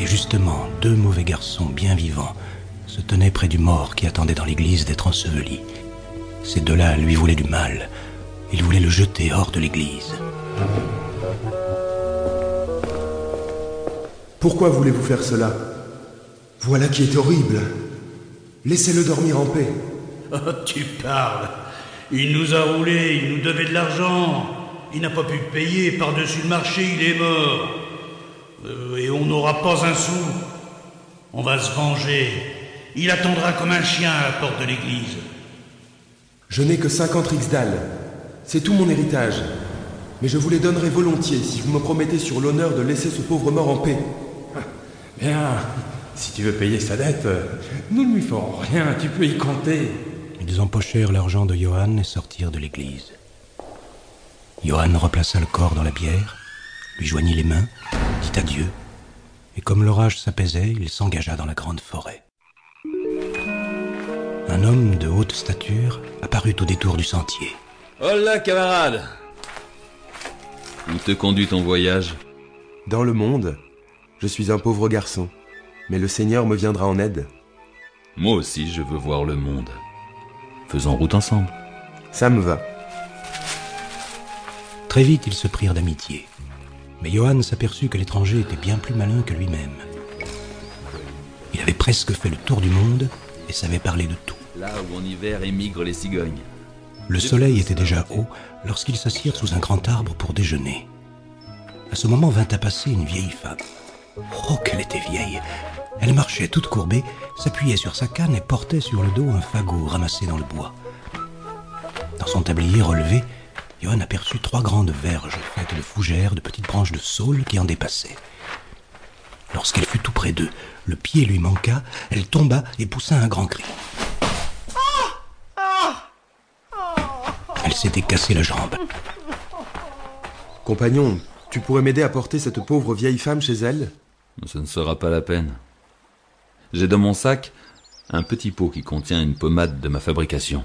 Et justement, deux mauvais garçons bien vivants se tenaient près du mort qui attendait dans l'église d'être enseveli. Ces deux-là lui voulaient du mal. Ils voulaient le jeter hors de l'église. Pourquoi voulez-vous faire cela? Voilà qui est horrible. Laissez-le dormir en paix. Oh, tu parles. Il nous a roulé, il nous devait de l'argent. Il n'a pas pu payer, par-dessus le marché, il est mort. Euh, et on n'aura pas un sou. On va se venger. Il attendra comme un chien à la porte de l'église. Je n'ai que 50 rixdales. C'est tout mon héritage. Mais je vous les donnerai volontiers si vous me promettez sur l'honneur de laisser ce pauvre mort en paix. Bien, si tu veux payer sa dette, nous ne lui ferons rien, tu peux y compter. Ils empochèrent l'argent de Johann et sortirent de l'église. Johann replaça le corps dans la bière, lui joignit les mains, dit adieu, et comme l'orage s'apaisait, il s'engagea dans la grande forêt. Un homme de haute stature apparut au détour du sentier. Hola, camarade Où te conduit ton voyage? Dans le monde, je suis un pauvre garçon, mais le Seigneur me viendra en aide. Moi aussi, je veux voir le monde. Faisons route ensemble. Ça me va. Très vite, ils se prirent d'amitié. Mais Johann s'aperçut que l'étranger était bien plus malin que lui-même. Il avait presque fait le tour du monde et savait parler de tout. Là où en hiver émigrent les cigognes. Le soleil était déjà haut lorsqu'ils s'assirent sous un grand arbre pour déjeuner. À ce moment vint à passer une vieille femme. Oh, qu'elle était vieille Elle marchait toute courbée, s'appuyait sur sa canne et portait sur le dos un fagot ramassé dans le bois. Dans son tablier relevé, Johann aperçut trois grandes verges faites de fougères, de petites branches de saule qui en dépassaient. Lorsqu'elle fut tout près d'eux, le pied lui manqua, elle tomba et poussa un grand cri. Elle s'était cassé la jambe. Compagnon, tu pourrais m'aider à porter cette pauvre vieille femme chez elle? Ce ne sera pas la peine. J'ai dans mon sac un petit pot qui contient une pommade de ma fabrication.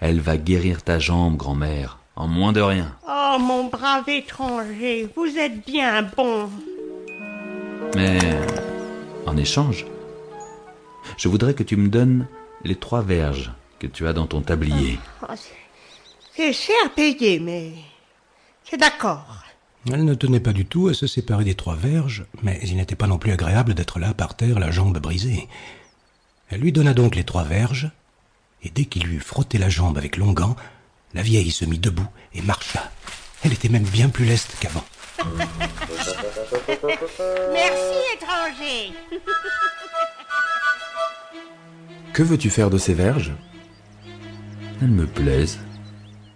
Elle va guérir ta jambe, grand-mère, en moins de rien. Oh, mon brave étranger, vous êtes bien bon. Mais en échange, je voudrais que tu me donnes les trois verges que tu as dans ton tablier. Oh, c'est- c'est cher payé, mais c'est d'accord. Elle ne tenait pas du tout à se séparer des trois verges, mais il n'était pas non plus agréable d'être là par terre, la jambe brisée. Elle lui donna donc les trois verges, et dès qu'il lui eut frotté la jambe avec l'onguent, la vieille se mit debout et marcha. Elle était même bien plus leste qu'avant. Merci, étranger. Que veux-tu faire de ces verges? Elles me plaisent.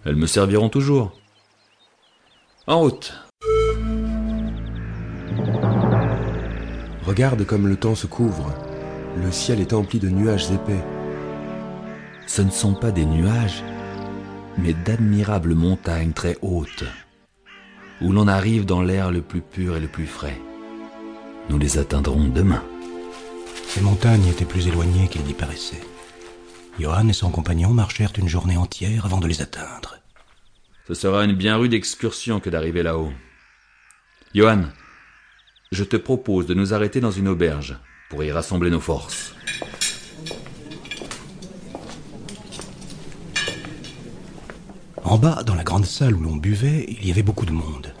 Elles me serviront toujours. En route. Regarde comme le temps se couvre. Le ciel est empli de nuages épais. Ce ne sont pas des nuages, mais d'admirables montagnes très hautes, où l'on arrive dans l'air le plus pur et le plus frais. Nous les atteindrons demain. Ces montagnes étaient plus éloignées qu'il n'y paraissait. Johann et son compagnon marchèrent une journée entière avant de les atteindre. Ce sera une bien rude excursion que d'arriver là-haut. Johan, je te propose de nous arrêter dans une auberge pour y rassembler nos forces. En bas, dans la grande salle où l'on buvait, il y avait beaucoup de monde.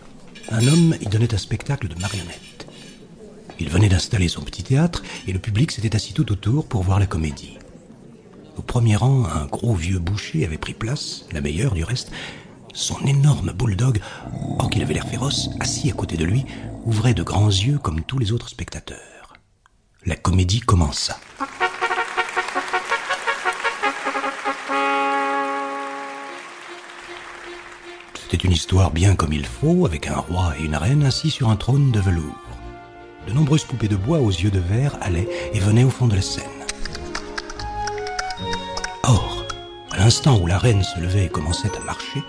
Un homme y donnait un spectacle de marionnettes. Il venait d'installer son petit théâtre et le public s'était assis tout autour pour voir la comédie. Au premier rang, un gros vieux boucher avait pris place, la meilleure du reste. Son énorme bulldog, or qu'il avait l'air féroce, assis à côté de lui, ouvrait de grands yeux comme tous les autres spectateurs. La comédie commença. C'était une histoire bien comme il faut, avec un roi et une reine assis sur un trône de velours. De nombreuses poupées de bois aux yeux de verre allaient et venaient au fond de la scène. Or, à l'instant où la reine se levait et commençait à marcher,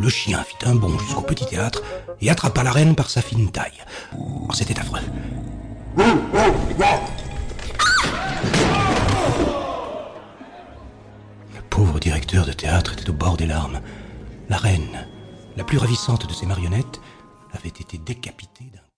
le chien fit un bond jusqu'au petit théâtre et attrapa la reine par sa fine taille. C'était affreux. Le pauvre directeur de théâtre était au bord des larmes. La reine, la plus ravissante de ses marionnettes, avait été décapitée d'un